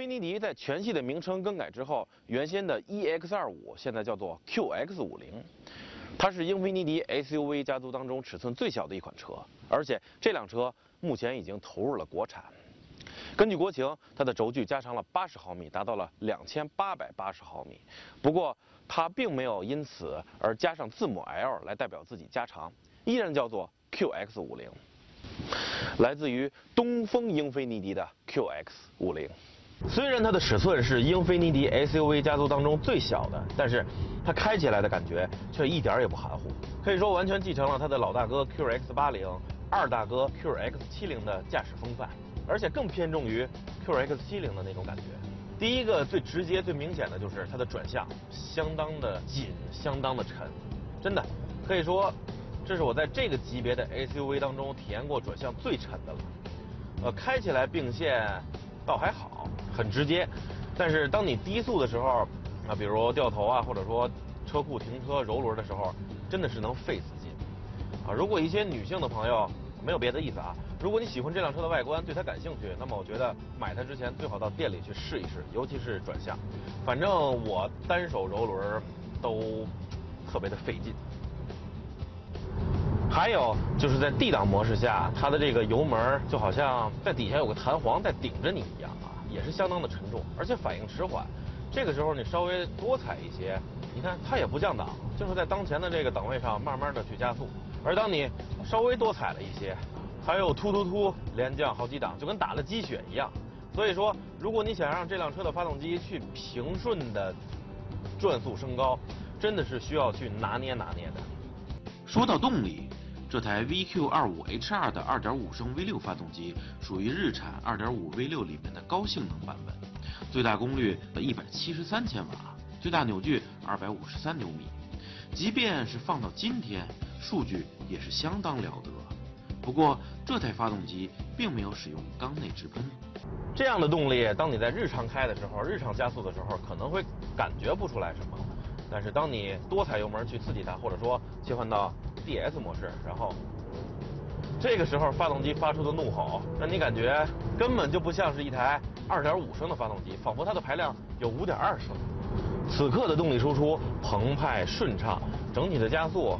菲尼迪在全系的名称更改之后，原先的 EX25 现在叫做 QX50，它是英菲尼迪 SUV 家族当中尺寸最小的一款车，而且这辆车目前已经投入了国产。根据国情，它的轴距加长了八十毫米，达到了两千八百八十毫米。不过，它并没有因此而加上字母 L 来代表自己加长，依然叫做 QX50。来自于东风英菲尼迪的 QX50，虽然它的尺寸是英菲尼迪 SUV 家族当中最小的，但是它开起来的感觉却一点也不含糊，可以说完全继承了它的老大哥 QX80、二大哥 QX70 的驾驶风范。而且更偏重于 QX70 的那种感觉。第一个最直接、最明显的就是它的转向相当的紧，相当的沉，真的可以说，这是我在这个级别的 SUV 当中体验过转向最沉的了。呃，开起来并线倒还好，很直接，但是当你低速的时候，啊，比如掉头啊，或者说车库停车柔轮的时候，真的是能费死劲。啊，如果一些女性的朋友。没有别的意思啊！如果你喜欢这辆车的外观，对它感兴趣，那么我觉得买它之前最好到店里去试一试，尤其是转向。反正我单手揉轮都特别的费劲。还有就是在 D 档模式下，它的这个油门就好像在底下有个弹簧在顶着你一样啊，也是相当的沉重，而且反应迟缓。这个时候你稍微多踩一些，你看它也不降档，就是在当前的这个档位上慢慢的去加速。而当你稍微多踩了一些，它又突突突连降好几档，就跟打了鸡血一样。所以说，如果你想让这辆车的发动机去平顺的转速升高，真的是需要去拿捏拿捏的。说到动力，这台 VQ25HR 的2.5升 V6 发动机属于日产2.5 V6 里面的高性能版本，最大功率173千瓦，最大扭矩253牛米。即便是放到今天，数据也是相当了得。不过这台发动机并没有使用缸内直喷，这样的动力，当你在日常开的时候，日常加速的时候，可能会感觉不出来什么。但是当你多踩油门去刺激它，或者说切换到 DS 模式，然后这个时候发动机发出的怒吼，让你感觉根本就不像是一台2.5升的发动机，仿佛它的排量有5.2升。此刻的动力输出澎湃顺畅，整体的加速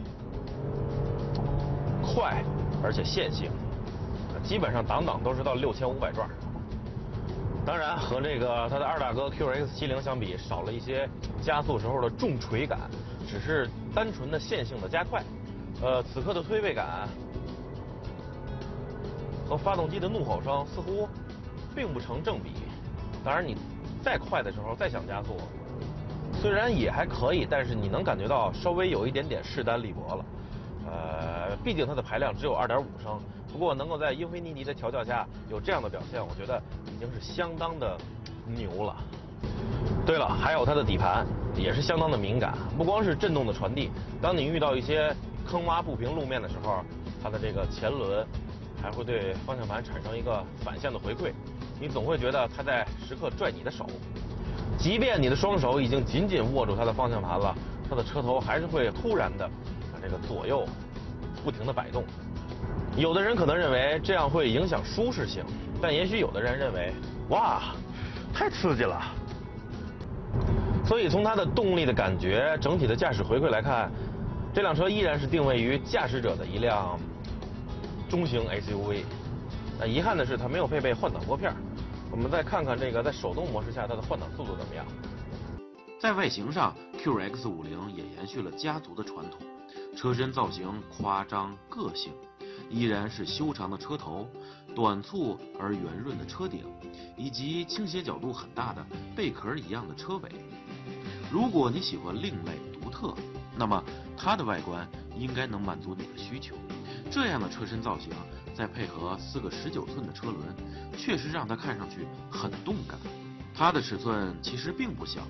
快而且线性，基本上档档都是到六千五百转。当然和这个它的二大哥 QX70 相比，少了一些加速时候的重锤感，只是单纯的线性的加快。呃，此刻的推背感和发动机的怒吼声似乎并不成正比。当然你再快的时候再想加速。虽然也还可以，但是你能感觉到稍微有一点点势单力薄了。呃，毕竟它的排量只有2.5升，不过能够在英菲尼迪的调教下有这样的表现，我觉得已经是相当的牛了。对了，还有它的底盘也是相当的敏感，不光是震动的传递，当你遇到一些坑洼不平路面的时候，它的这个前轮还会对方向盘产生一个反向的回馈，你总会觉得它在时刻拽你的手。即便你的双手已经紧紧握住它的方向盘了，它的车头还是会突然的这个左右不停的摆动。有的人可能认为这样会影响舒适性，但也许有的人认为，哇，太刺激了。所以从它的动力的感觉、整体的驾驶回馈来看，这辆车依然是定位于驾驶者的一辆中型 SUV。那遗憾的是，它没有配备换挡拨片。我们再看看这个在手动模式下它的换挡速度怎么样？在外形上，QX50 也延续了家族的传统，车身造型夸张个性，依然是修长的车头、短促而圆润的车顶，以及倾斜角度很大的贝壳一样的车尾。如果你喜欢另类独特，那么它的外观应该能满足你的需求。这样的车身造型。再配合四个十九寸的车轮，确实让它看上去很动感。它的尺寸其实并不小，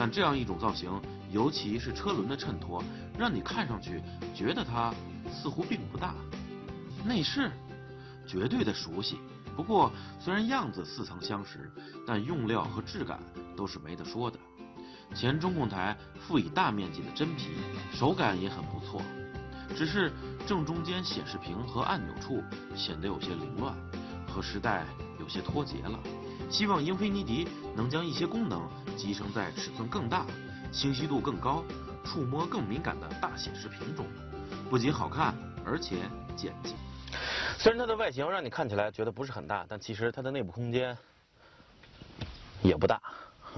但这样一种造型，尤其是车轮的衬托，让你看上去觉得它似乎并不大。内饰绝对的熟悉，不过虽然样子似曾相识，但用料和质感都是没得说的。前中控台附以大面积的真皮，手感也很不错。只是正中间显示屏和按钮处显得有些凌乱，和时代有些脱节了。希望英菲尼迪能将一些功能集成在尺寸更大、清晰度更高、触摸更敏感的大显示屏中，不仅好看，而且简洁。虽然它的外形让你看起来觉得不是很大，但其实它的内部空间也不大，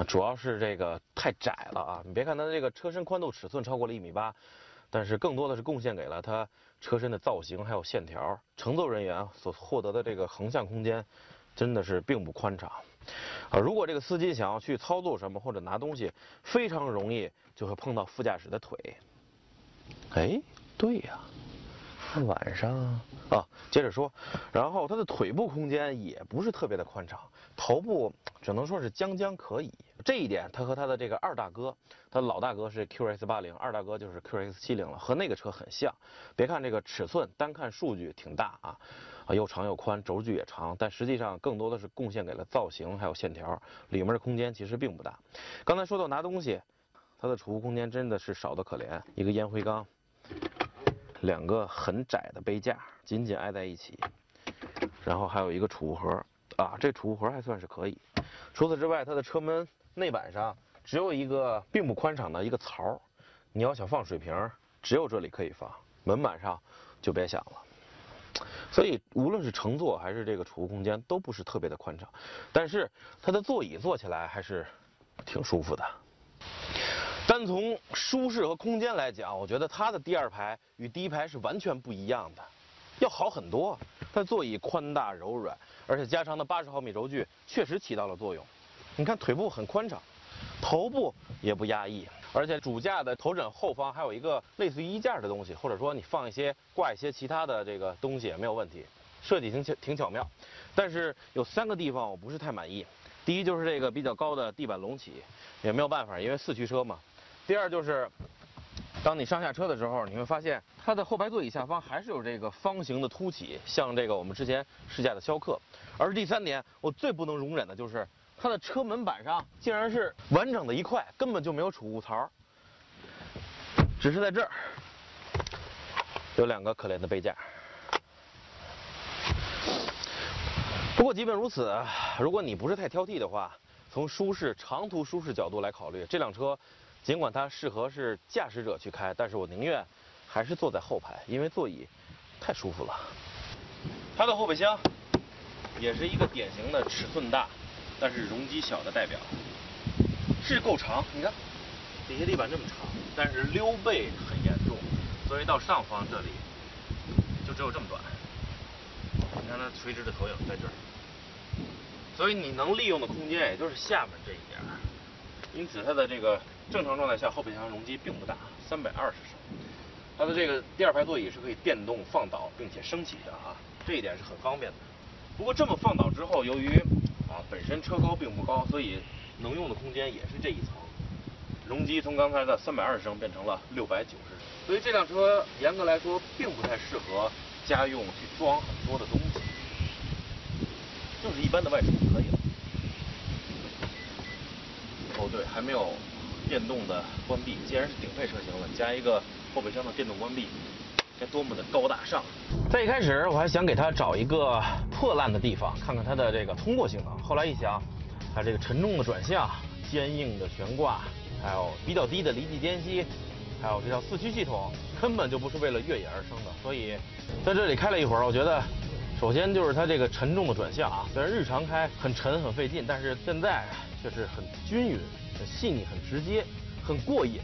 主要是这个太窄了啊！你别看它的这个车身宽度尺寸超过了一米八，但是更多的是贡献给了它车身的造型还有线条，乘坐人员所获得的这个横向空间真的是并不宽敞。啊，如果这个司机想要去操作什么或者拿东西，非常容易就会碰到副驾驶的腿。哎，对呀。晚上啊，接着说，然后它的腿部空间也不是特别的宽敞，头部只能说是将将可以。这一点，它和它的这个二大哥，它老大哥是 QX 八零，二大哥就是 QX 七零了，和那个车很像。别看这个尺寸，单看数据挺大啊，又长又宽，轴距也长，但实际上更多的是贡献给了造型还有线条，里面的空间其实并不大。刚才说到拿东西，它的储物空间真的是少得可怜，一个烟灰缸。两个很窄的杯架紧紧挨在一起，然后还有一个储物盒啊，这储物盒还算是可以。除此之外，它的车门内板上只有一个并不宽敞的一个槽，你要想放水瓶，只有这里可以放，门板上就别想了。所以无论是乘坐还是这个储物空间都不是特别的宽敞，但是它的座椅坐起来还是挺舒服的。单从舒适和空间来讲，我觉得它的第二排与第一排是完全不一样的，要好很多。它座椅宽大柔软，而且加长的八十毫米轴距确实起到了作用。你看腿部很宽敞，头部也不压抑，而且主驾的头枕后方还有一个类似于衣架的东西，或者说你放一些挂一些其他的这个东西也没有问题，设计挺巧挺巧妙。但是有三个地方我不是太满意，第一就是这个比较高的地板隆起，也没有办法，因为四驱车嘛。第二就是，当你上下车的时候，你会发现它的后排座椅下方还是有这个方形的凸起，像这个我们之前试驾的逍客。而第三点，我最不能容忍的就是它的车门板上竟然是完整的一块，根本就没有储物槽，只是在这儿有两个可怜的杯架。不过即便如此，如果你不是太挑剔的话，从舒适长途舒适角度来考虑，这辆车。尽管它适合是驾驶者去开，但是我宁愿还是坐在后排，因为座椅太舒服了。它的后备箱也是一个典型的尺寸大，但是容积小的代表，是够长。你看，底下地板这么长，但是溜背很严重，所以到上方这里就只有这么短。你看它垂直的投影在这儿，所以你能利用的空间也就是下面这一点。因此它的这个。正常状态下，后备箱容积并不大，三百二十升。它的这个第二排座椅是可以电动放倒并且升起的啊，这一点是很方便的。不过这么放倒之后，由于身车高并不高，所以能用的空间也是这一层。容积从刚才的三百二十升变成了六百九十升，所以这辆车严格来说并不太适合家用去装很多的东西，就是一般的外出就可以了。哦对，还没有。电动的关闭，既然是顶配车型了，加一个后备箱的电动关闭，该多么的高大上！在一开始我还想给它找一个破烂的地方，看看它的这个通过性能。后来一想，它这个沉重的转向、坚硬的悬挂，还有比较低的离地间隙，还有这套四驱系统，根本就不是为了越野而生的。所以在这里开了一会儿，我觉得，首先就是它这个沉重的转向啊，虽然日常开很沉很费劲，但是现在却是很均匀。很细腻，很直接，很过瘾。